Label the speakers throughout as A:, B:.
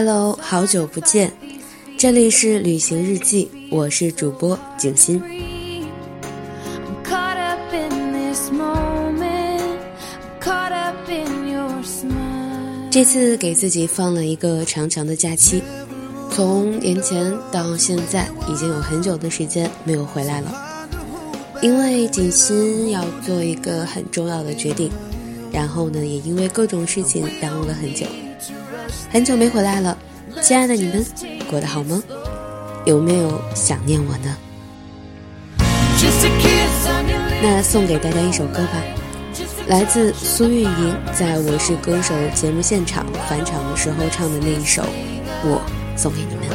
A: Hello，好久不见，这里是旅行日记，我是主播景欣。这次给自己放了一个长长的假期，从年前到现在，已经有很久的时间没有回来了。因为景欣要做一个很重要的决定，然后呢，也因为各种事情耽误了很久，很久没回来了。亲爱的你们，过得好吗？有没有想念我呢？那送给大家一首歌吧。来自苏运莹在我是歌手节目现场返场的时候唱的那一首，我送给你们。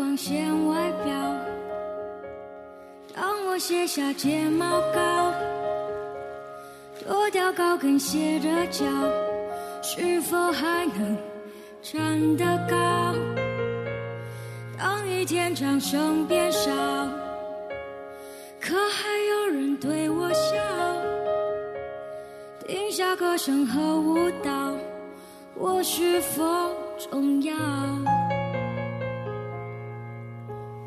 B: 光鲜外表，当我卸下睫毛膏，脱掉高跟鞋的脚，是否还能站得高？当一天掌声变少，可还有人对我笑？停下歌声和舞蹈，我是否重要？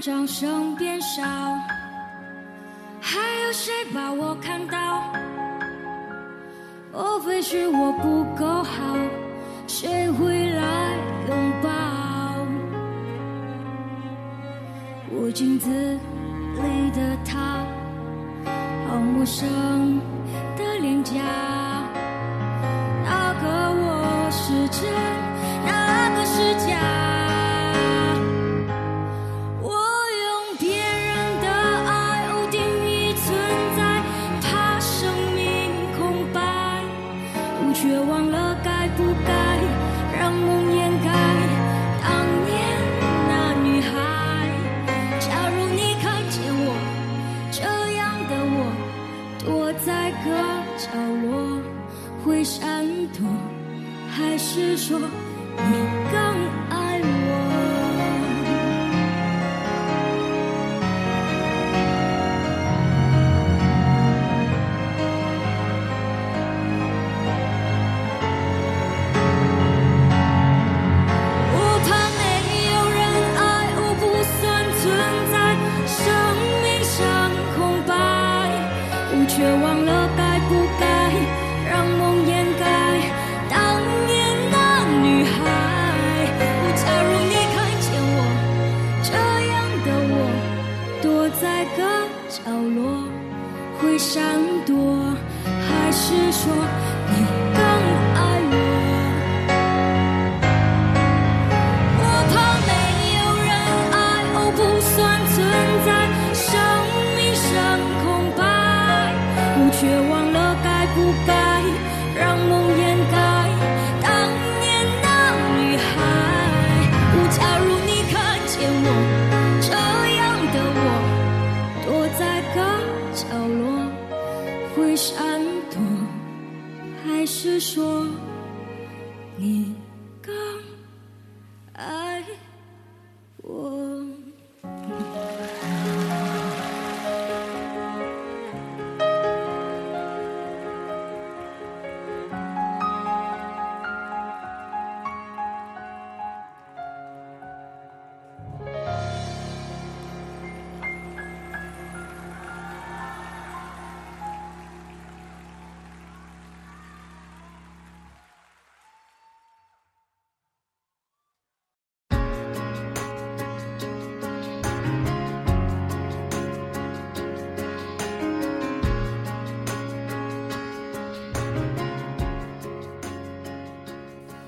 B: 掌声变少，还有谁把我看到？莫非是我不够好？谁会来拥抱？我镜子里的他，好陌生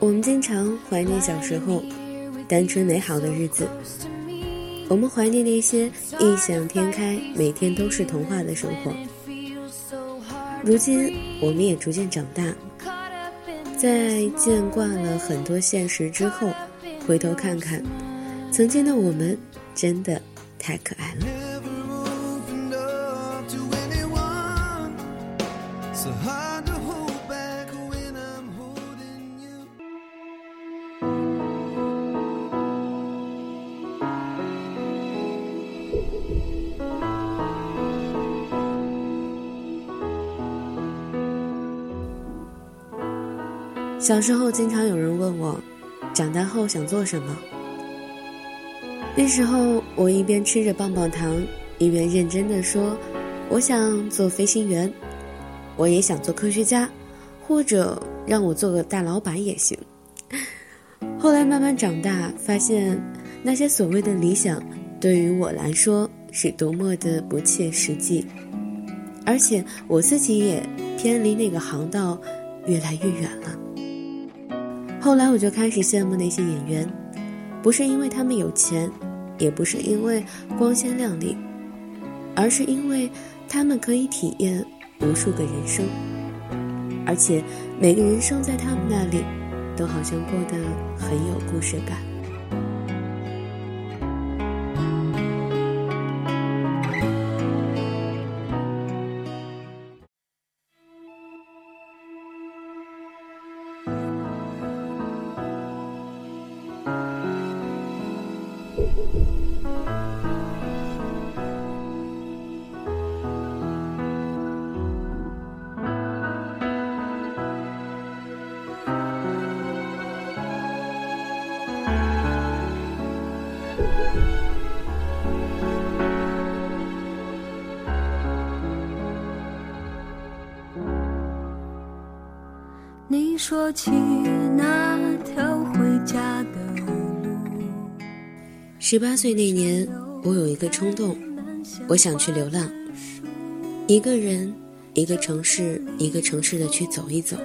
B: 我
A: 们经常怀念小时候单纯美好的日子，我们怀念那些异想天开、每天都是童话的生活。如今，我们也逐渐长大，在见惯了很多现实之后，回头看看，曾经的我们真的太可爱了。小时候，经常有人问我，长大后想做什么。那时候，我一边吃着棒棒糖，一边认真的说：“我想做飞行员，我也想做科学家，或者让我做个大老板也行。”后来慢慢长大，发现那些所谓的理想，对于我来说是多么的不切实际，而且我自己也偏离那个航道越来越远了。后来我就开始羡慕那些演员，不是因为他们有钱，也不是因为光鲜亮丽，而是因为他们可以体验无数个人生，而且每个人生在他们那里，都好像过得很有故事感。
B: 你说起那条回家的路。
A: 十八岁那年，我有一个冲动，我想去流浪，一个人，一个城市，一个城市的去走一走。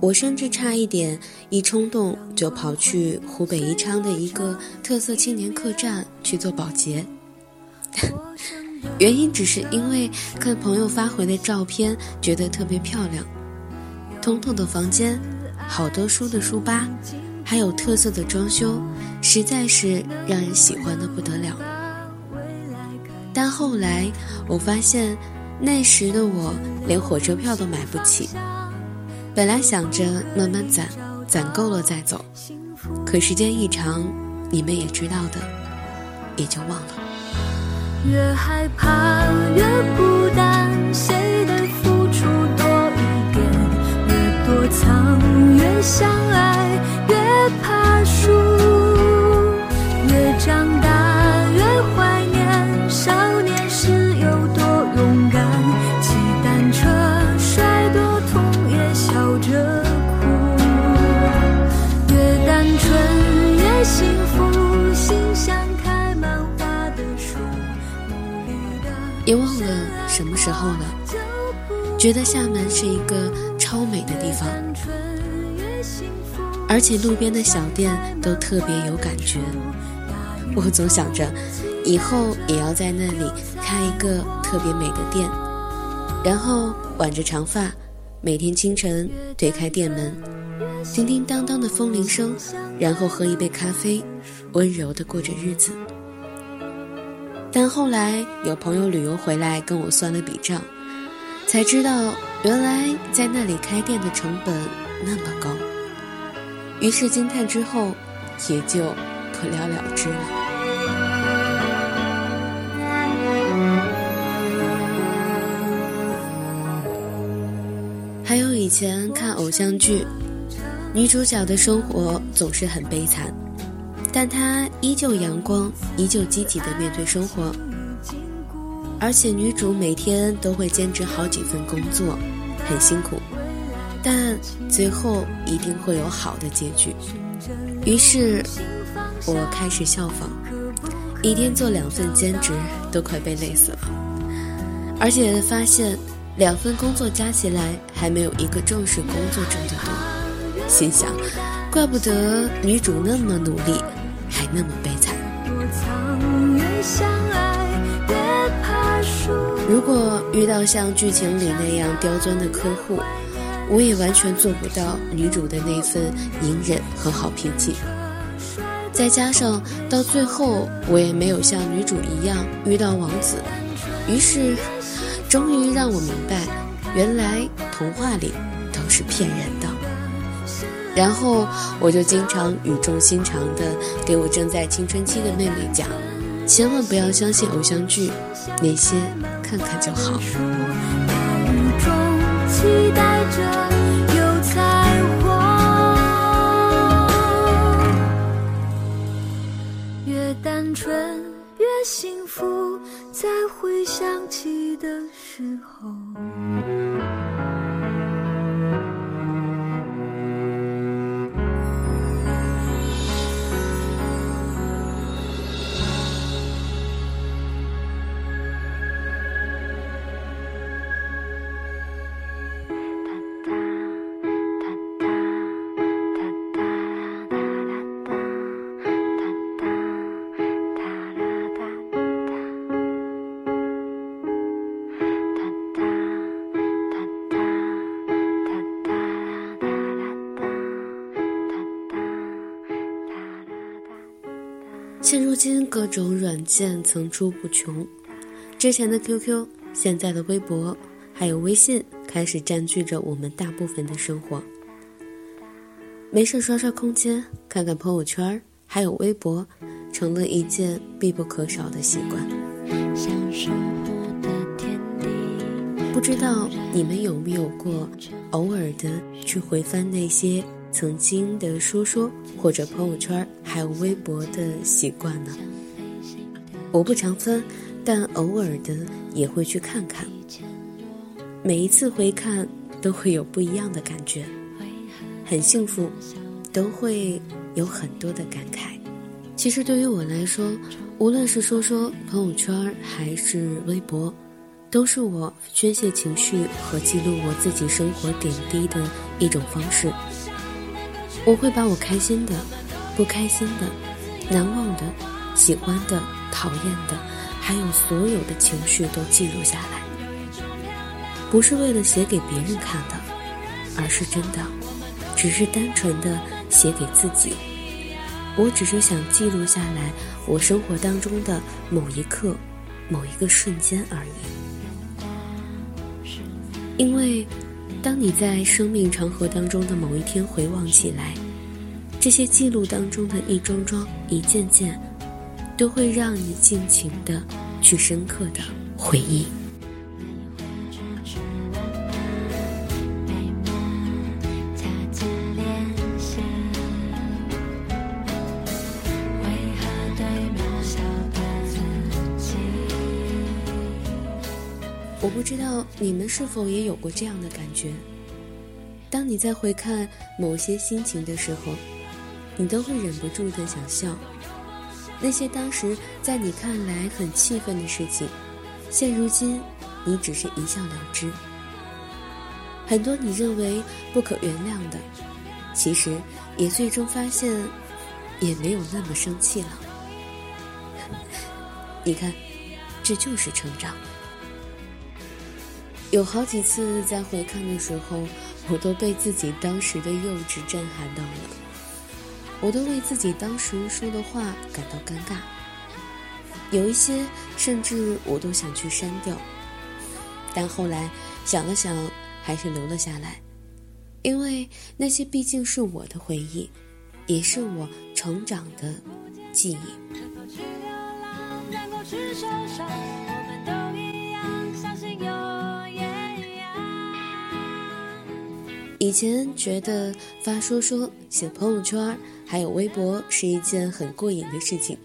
A: 我甚至差一点一冲动就跑去湖北宜昌的一个特色青年客栈去做保洁，原因只是因为看朋友发回的照片，觉得特别漂亮。通透的房间，好多书的书吧，还有特色的装修，实在是让人喜欢的不得了。但后来我发现，那时的我连火车票都买不起。本来想着慢慢攒，攒够了再走，可时间一长，你们也知道的，也就忘了。
B: 越害怕越孤单，谁的付出多一点？越躲藏越相爱，越怕
A: 觉得厦门是一个超美的地方，而且路边的小店都特别有感觉。我总想着，以后也要在那里开一个特别美的店，然后挽着长发，每天清晨推开店门，叮叮当当的风铃声，然后喝一杯咖啡，温柔的过着日子。但后来有朋友旅游回来跟我算了笔账，才知道原来在那里开店的成本那么高。于是惊叹之后，也就不了了之了。还有以前看偶像剧，女主角的生活总是很悲惨，但她依旧阳光，依旧积极的面对生活。而且女主每天都会兼职好几份工作，很辛苦，但最后一定会有好的结局。于是，我开始效仿，一天做两份兼职都快被累死了，而且发现两份工作加起来还没有一个正式工作挣得多，心想，怪不得女主那么努力，还那么悲惨。如果遇到像剧情里那样刁钻的客户，我也完全做不到女主的那份隐忍和好脾气。再加上到最后，我也没有像女主一样遇到王子，于是，终于让我明白，原来童话里都是骗人的。然后我就经常语重心长地给我正在青春期的妹妹讲，千万不要相信偶像剧，那些。看看就好。
B: 越单纯越幸福，在回想起的时候。
A: 现如今，各种软件层出不穷。之前的 QQ，现在的微博，还有微信，开始占据着我们大部分的生活。没事刷刷空间，看看朋友圈，还有微博，成了一件必不可少的习惯。不知道你们有没有过偶尔的去回翻那些？曾经的说说或者朋友圈还有微博的习惯呢？我不常翻，但偶尔的也会去看看。每一次回看都会有不一样的感觉，很幸福，都会有很多的感慨。其实对于我来说，无论是说说朋友圈还是微博，都是我宣泄情绪和记录我自己生活点滴的一种方式。我会把我开心的、不开心的、难忘的、喜欢的、讨厌的，还有所有的情绪都记录下来，不是为了写给别人看的，而是真的，只是单纯的写给自己。我只是想记录下来我生活当中的某一刻、某一个瞬间而已，因为。当你在生命长河当中的某一天回望起来，这些记录当中的一桩桩、一件件，都会让你尽情的去深刻的回忆。你们是否也有过这样的感觉。当你在回看某些心情的时候，你都会忍不住的想笑。那些当时在你看来很气愤的事情，现如今你只是一笑了之。很多你认为不可原谅的，其实也最终发现也没有那么生气了。你看，这就是成长。有好几次在回看的时候，我都被自己当时的幼稚震撼到了，我都为自己当时说的话感到尴尬，有一些甚至我都想去删掉。但后来想了想，还是留了下来，因为那些毕竟是我的回忆，也是我成长的记忆。以前觉得发说说、写朋友圈还有微博是一件很过瘾的事情，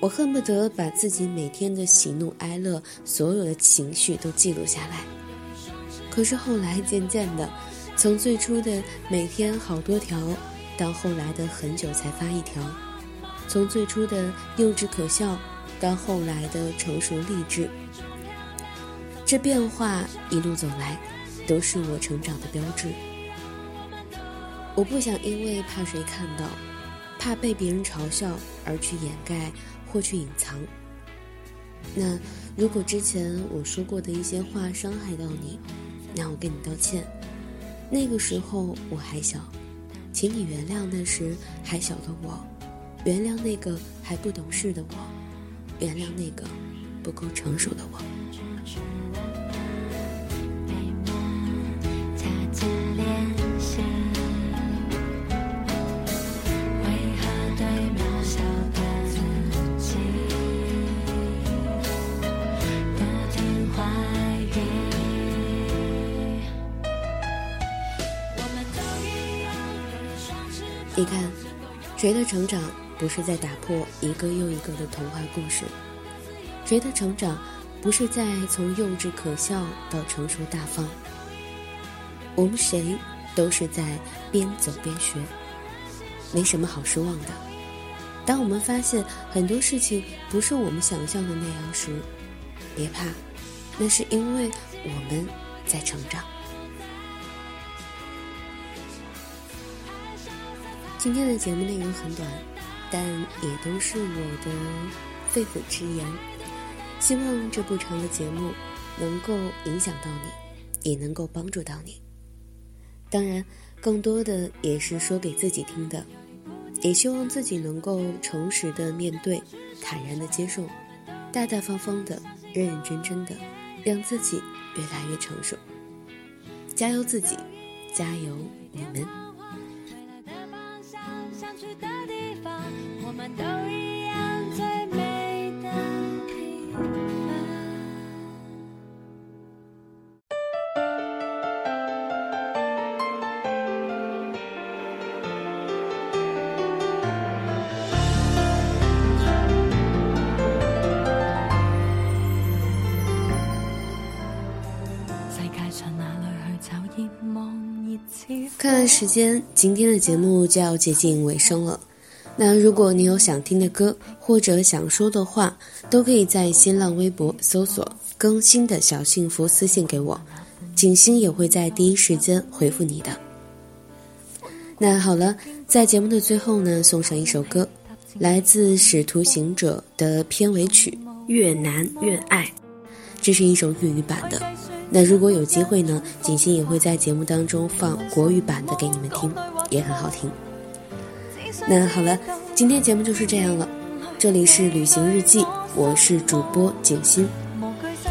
A: 我恨不得把自己每天的喜怒哀乐、所有的情绪都记录下来。可是后来渐渐的，从最初的每天好多条，到后来的很久才发一条；从最初的幼稚可笑，到后来的成熟励志，这变化一路走来。都是我成长的标志。我不想因为怕谁看到，怕被别人嘲笑而去掩盖或去隐藏。那如果之前我说过的一些话伤害到你，那我跟你道歉。那个时候我还小，请你原谅那时还小的我，原谅那个还不懂事的我，原谅那个不够成熟的我。你看，谁的成长不是在打破一个又一个的童话故事？谁的成长不是在从幼稚可笑到成熟大方？我们谁都是在边走边学，没什么好失望的。当我们发现很多事情不是我们想象的那样时，别怕，那是因为我们在成长。今天的节目内容很短，但也都是我的肺腑之言。希望这不长的节目能够影响到你，也能够帮助到你。当然，更多的也是说给自己听的，也希望自己能够诚实的面对，坦然的接受，大大方方的，认认真真的，让自己越来越成熟。加油自己，加油你们！去的地方我们都看时间，今天的节目就要接近尾声了。那如果你有想听的歌或者想说的话，都可以在新浪微博搜索“更新的小幸福”私信给我，景星也会在第一时间回复你的。那好了，在节目的最后呢，送上一首歌，来自《使徒行者》的片尾曲《越难越爱》，这是一首粤语版的。那如果有机会呢，景欣也会在节目当中放国语版的给你们听，也很好听。那好了，今天节目就是这样了。这里是旅行日记，我是主播景欣，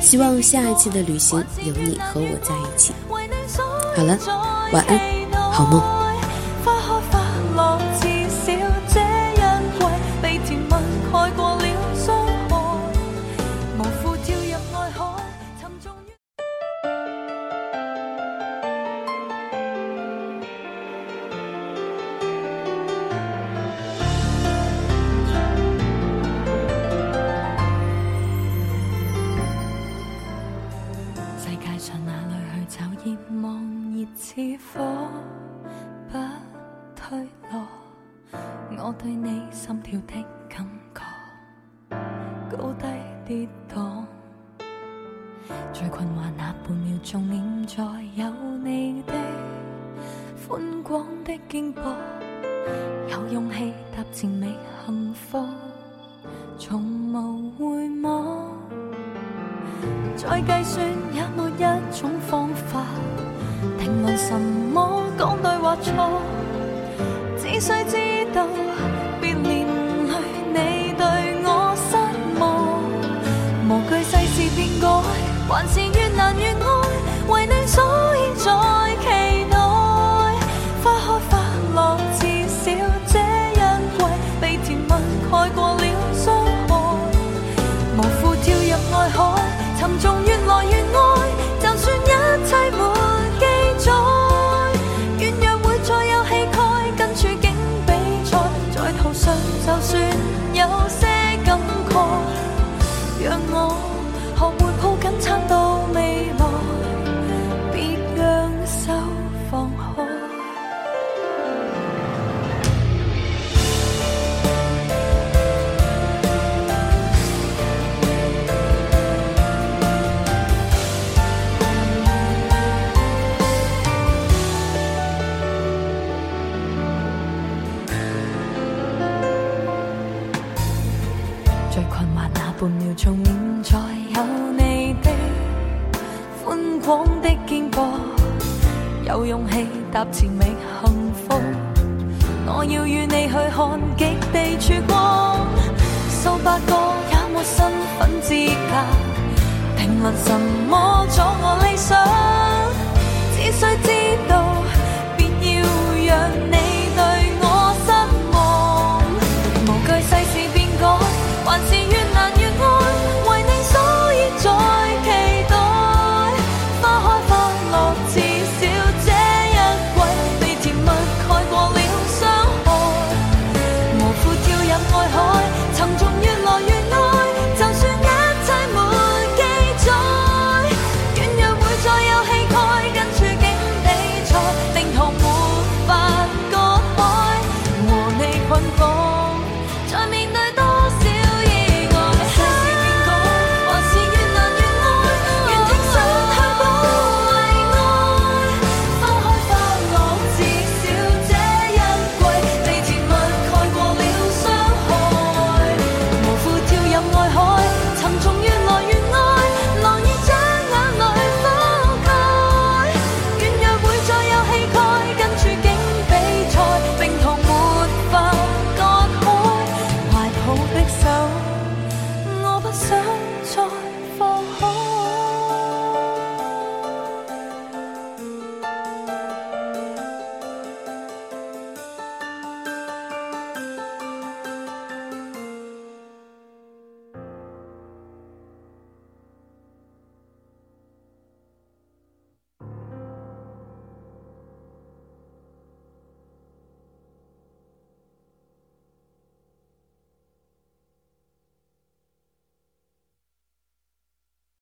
A: 希望下一期的旅行有你和我在一起。好了，晚安，好梦。
B: 我对你心跳的感觉，高低跌宕最困惑那半秒钟，念在有你的宽广的肩膊，有勇气踏前觅幸福，从无回望。再计算也没一种方法，定论什么讲对或错，只需知道从现在有你的宽广的肩膊有勇气踏前觅幸福我要与你去看极地曙光数百个也没身份资格评论什么阻我理想只需知道便要让你